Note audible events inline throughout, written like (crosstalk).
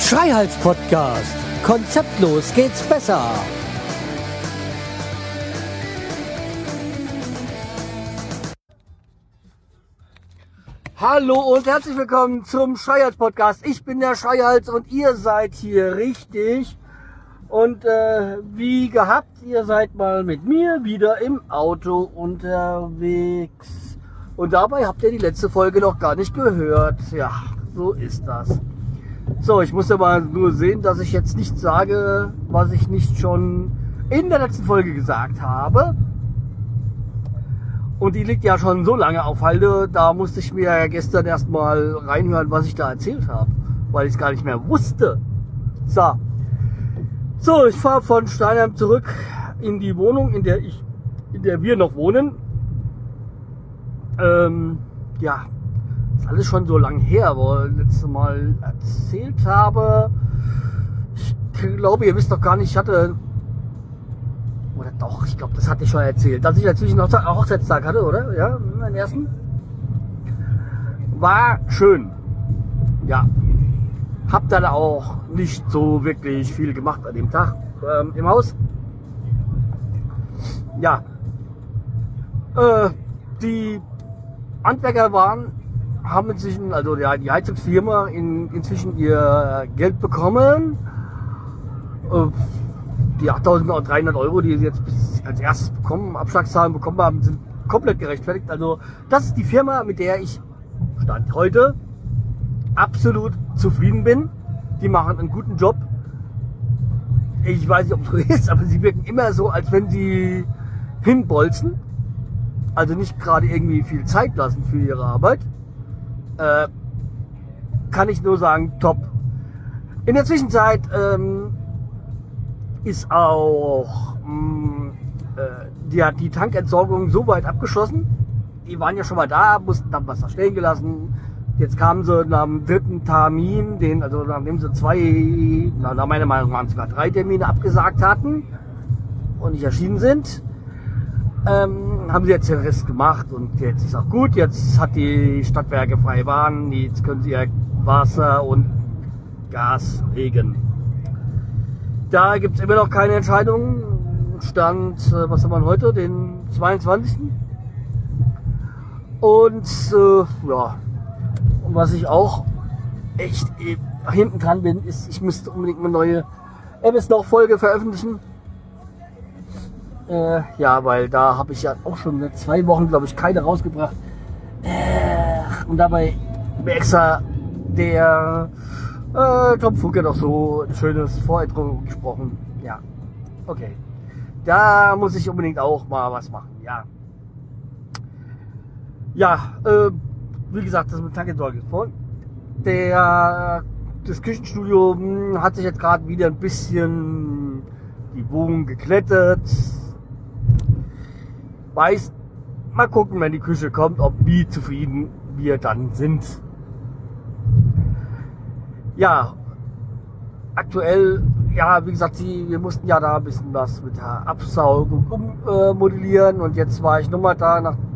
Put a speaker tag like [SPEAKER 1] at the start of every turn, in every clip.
[SPEAKER 1] Schreihals Podcast. Konzeptlos geht's besser. Hallo und herzlich willkommen zum Schreihals Podcast. Ich bin der Schreihals und ihr seid hier richtig. Und äh, wie gehabt, ihr seid mal mit mir wieder im Auto unterwegs. Und dabei habt ihr die letzte Folge noch gar nicht gehört. Ja, so ist das. So, ich muss mal nur sehen, dass ich jetzt nicht sage, was ich nicht schon in der letzten Folge gesagt habe. Und die liegt ja schon so lange auf Halde, da musste ich mir ja gestern erstmal reinhören, was ich da erzählt habe, weil ich es gar nicht mehr wusste. So, so ich fahre von Steinheim zurück in die Wohnung, in der ich, in der wir noch wohnen. Ähm, ja, ist alles schon so lang her, aber letztes Mal erzählt habe. Ich glaube, ihr wisst doch gar nicht, ich hatte oder doch, ich glaube, das hatte ich schon erzählt, dass ich natürlich einen Hochzeitstag hatte, oder? Ja, meinen ersten. War schön. Ja. Hab dann auch nicht so wirklich viel gemacht an dem Tag ähm, im Haus. Ja. Äh, die Handwerker waren, haben inzwischen, also ja, die Heizungsfirma in, inzwischen ihr Geld bekommen. Äh, die 8.300 Euro, die sie jetzt als erstes bekommen, Abschlagszahlen bekommen haben, sind komplett gerechtfertigt. Also das ist die Firma, mit der ich Stand heute absolut zufrieden bin. Die machen einen guten Job. Ich weiß nicht, ob es so (laughs) ist, aber sie wirken immer so, als wenn sie hinbolzen. Also nicht gerade irgendwie viel Zeit lassen für ihre Arbeit. Äh, kann ich nur sagen, top. In der Zwischenzeit ähm, ist auch mh, mm, äh, die die Tankentsorgung so weit abgeschlossen. Die waren ja schon mal da, mussten dann Wasser stehen gelassen. Jetzt kamen sie nach dem dritten Termin, den, also nachdem sie zwei, na, nach meiner Meinung waren es sogar drei Termine abgesagt hatten und nicht erschienen sind, ähm, haben sie jetzt den Rest gemacht und jetzt ist auch gut. Jetzt hat die Stadtwerke freie Bahn, jetzt können sie ja Wasser und Gas regen. Da gibt es immer noch keine Entscheidung. Stand, äh, was haben wir heute, den 22. Und äh, ja, was ich auch echt äh, hinten dran bin, ist, ich müsste unbedingt eine neue MS noch Folge veröffentlichen. Äh, ja, weil da habe ich ja auch schon seit zwei Wochen, glaube ich, keine rausgebracht. Äh, und dabei extra der äh, Tom hat auch so ein schönes Vorintro gesprochen. Ja, okay. Da muss ich unbedingt auch mal was machen, ja. Ja, äh, wie gesagt, das mit Tankensorge ist voll. Der, das Küchenstudio hm, hat sich jetzt gerade wieder ein bisschen die Wohnung geklettet. Weiß, mal gucken, wenn die Küche kommt, ob wie zufrieden wir dann sind ja, aktuell, ja, wie gesagt, sie, wir mussten ja da ein bisschen was mit der Absaugung ummodellieren äh, und jetzt war ich nochmal da, nachdem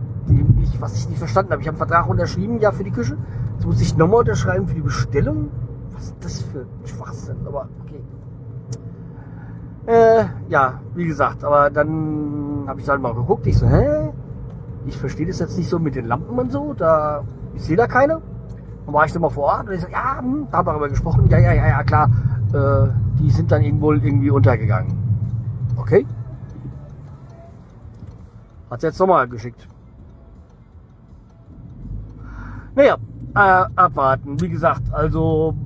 [SPEAKER 1] ich, was ich nicht verstanden habe. Ich habe einen Vertrag unterschrieben, ja, für die Küche. Jetzt muss ich nochmal unterschreiben für die Bestellung. Was ist das für ein Schwachsinn? Aber okay. Äh, ja, wie gesagt, aber dann habe ich dann mal geguckt. Ich so, hä? Ich verstehe das jetzt nicht so mit den Lampen und so. Da, ich sehe da keine. Dann war ich dann mal vor Ort und ich so, ja, hm, da haben wir darüber gesprochen. Ja, ja, ja, ja, klar. Äh, die sind dann irgendwo irgendwie untergegangen. Okay. Hat jetzt nochmal geschickt. Naja, äh, abwarten. Wie gesagt, also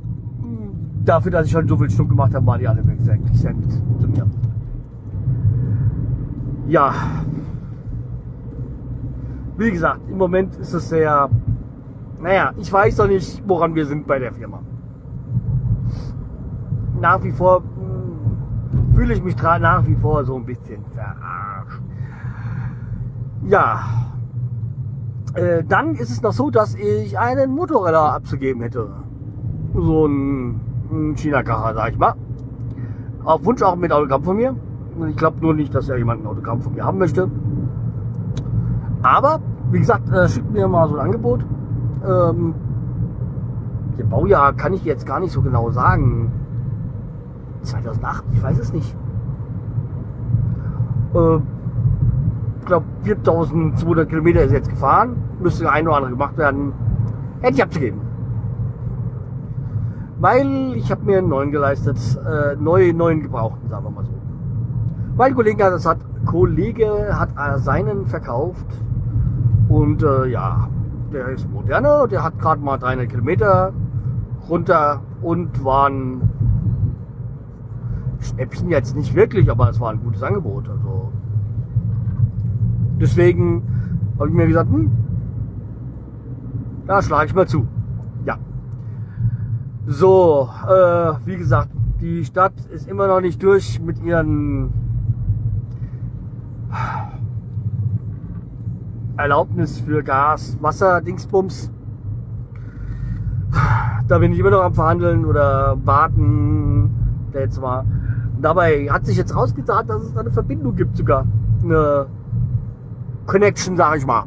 [SPEAKER 1] dafür, dass ich schon so viel Stunden gemacht habe, waren die alle weg. Sehr, sehr nett zu mir. Ja. Wie gesagt, im Moment ist es sehr naja, ich weiß doch nicht, woran wir sind bei der Firma. Nach wie vor hm, fühle ich mich nach wie vor so ein bisschen verarscht. Ja, äh, dann ist es noch so, dass ich einen Motorräder abzugeben hätte. So ein, ein China-Kacher, sag ich mal. Auf Wunsch auch mit Autogramm von mir. Ich glaube nur nicht, dass er jemand ein Autogramm von mir haben möchte. Aber, wie gesagt, äh, schickt mir mal so ein Angebot. Ähm, der Baujahr kann ich jetzt gar nicht so genau sagen. 2008, ich weiß es nicht. Äh, ich glaube 4200 Kilometer ist jetzt gefahren. Müsste ein oder andere gemacht werden. Hätte ich abzugeben. Weil ich habe mir einen neuen geleistet. Äh, neu, neuen gebrauchten, sagen wir mal so. Mein Kollege hat, das hat, Kollege hat äh, seinen verkauft. Und äh, ja, der ist moderner. Der hat gerade mal 300 Kilometer runter und waren Schnäppchen jetzt nicht wirklich, aber es war ein gutes Angebot. Also deswegen habe ich mir gesagt, hm, da schlage ich mal zu. Ja. So, äh, wie gesagt, die Stadt ist immer noch nicht durch mit ihren Erlaubnis für Gas, Wasser, Dingsbums. Da bin ich immer noch am Verhandeln oder warten. Jetzt mal. Dabei hat sich jetzt rausgesagt, dass es eine Verbindung gibt sogar. Eine Connection, sag ich mal.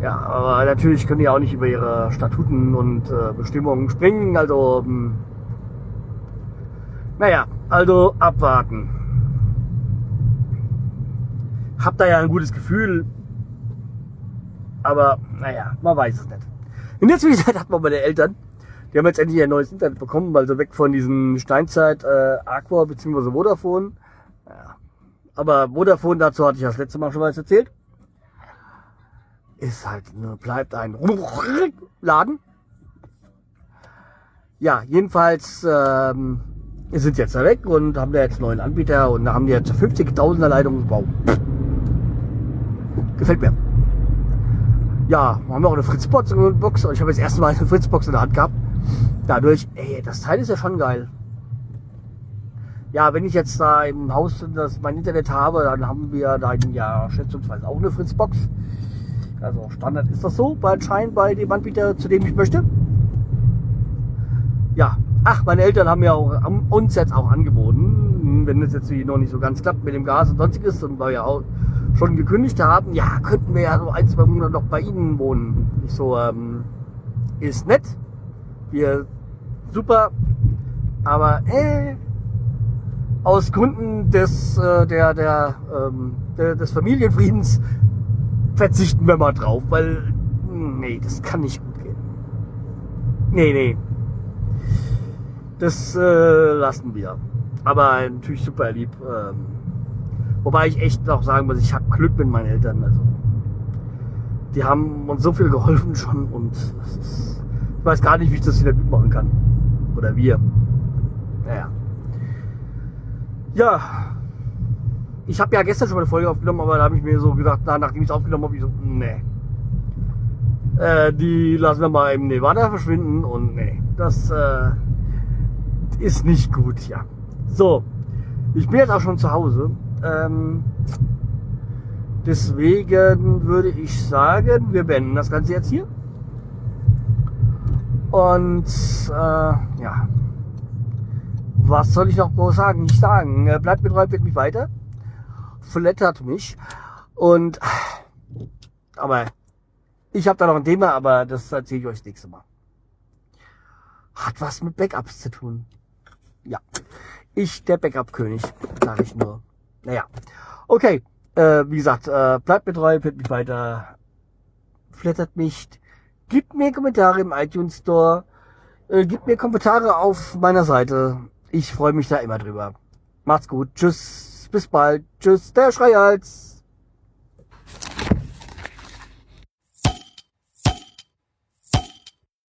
[SPEAKER 1] Ja, aber natürlich können die auch nicht über ihre Statuten und äh, Bestimmungen springen. Also, mh, hm. naja, also abwarten. Hab da ja ein gutes Gefühl. Aber, naja, man weiß es nicht. In der Zwischenzeit hat man meine Eltern, die haben jetzt endlich ein neues Internet bekommen, also weg von diesem Steinzeit äh, Aqua bzw. Vodafone. Ja. Aber Vodafone, dazu hatte ich das letzte Mal schon mal erzählt ist halt, ne, bleibt ein Laden. Ja, jedenfalls ähm, sind jetzt da weg und haben da jetzt neuen Anbieter und da haben die jetzt 50.000er Leitung. Wow. Gefällt mir. Ja, haben wir auch eine Fritzbox. Ich habe jetzt erste Mal eine Fritzbox in der Hand gehabt. Dadurch, ey, das Teil ist ja schon geil. Ja, wenn ich jetzt da im Haus das, mein Internet habe, dann haben wir da ja schätzungsweise auch eine Fritzbox. Also Standard ist das so, bei bei dem Anbieter, zu dem ich möchte. Ja, ach, meine Eltern haben ja auch uns jetzt auch angeboten, wenn es jetzt noch nicht so ganz klappt mit dem Gas und sonstiges und wir ja auch schon gekündigt haben, ja, könnten wir ja so ein, zwei Monate noch bei Ihnen wohnen. Ich so, ähm, ist nett, wir super, aber äh, aus Gründen des, äh, der, der, ähm, der, des Familienfriedens verzichten wir mal drauf, weil nee, das kann nicht gut gehen. Nee, nee. Das äh, lassen wir. Aber natürlich super lieb. Ähm, wobei ich echt auch sagen muss, ich habe Glück mit meinen Eltern. Also die haben uns so viel geholfen schon und ist, ich weiß gar nicht, wie ich das wieder gut machen kann. Oder wir. Naja. Ja, ich habe ja gestern schon mal eine Folge aufgenommen, aber da habe ich mir so gedacht, na, nachdem ich es aufgenommen habe, ich so, nee. Äh, die lassen wir mal im Nevada verschwinden und nee, das äh, ist nicht gut, ja. So, ich bin jetzt auch schon zu Hause. Ähm, deswegen würde ich sagen, wir beenden das Ganze jetzt hier. Und äh, ja, was soll ich noch groß sagen? Nicht sagen. Äh, bleibt mit wird mich weiter flattert mich. Und aber ich habe da noch ein Thema, aber das erzähle ich euch das nächste Mal. Hat was mit Backups zu tun. Ja. Ich, der Backup-König, sage ich nur. Naja. Okay. Äh, wie gesagt, äh, bleibt treu, fit mich weiter, flattert mich, gibt mir Kommentare im iTunes Store, äh, gibt mir Kommentare auf meiner Seite. Ich freue mich da immer drüber. Macht's gut. Tschüss bis bald. Tschüss, der Schreihals.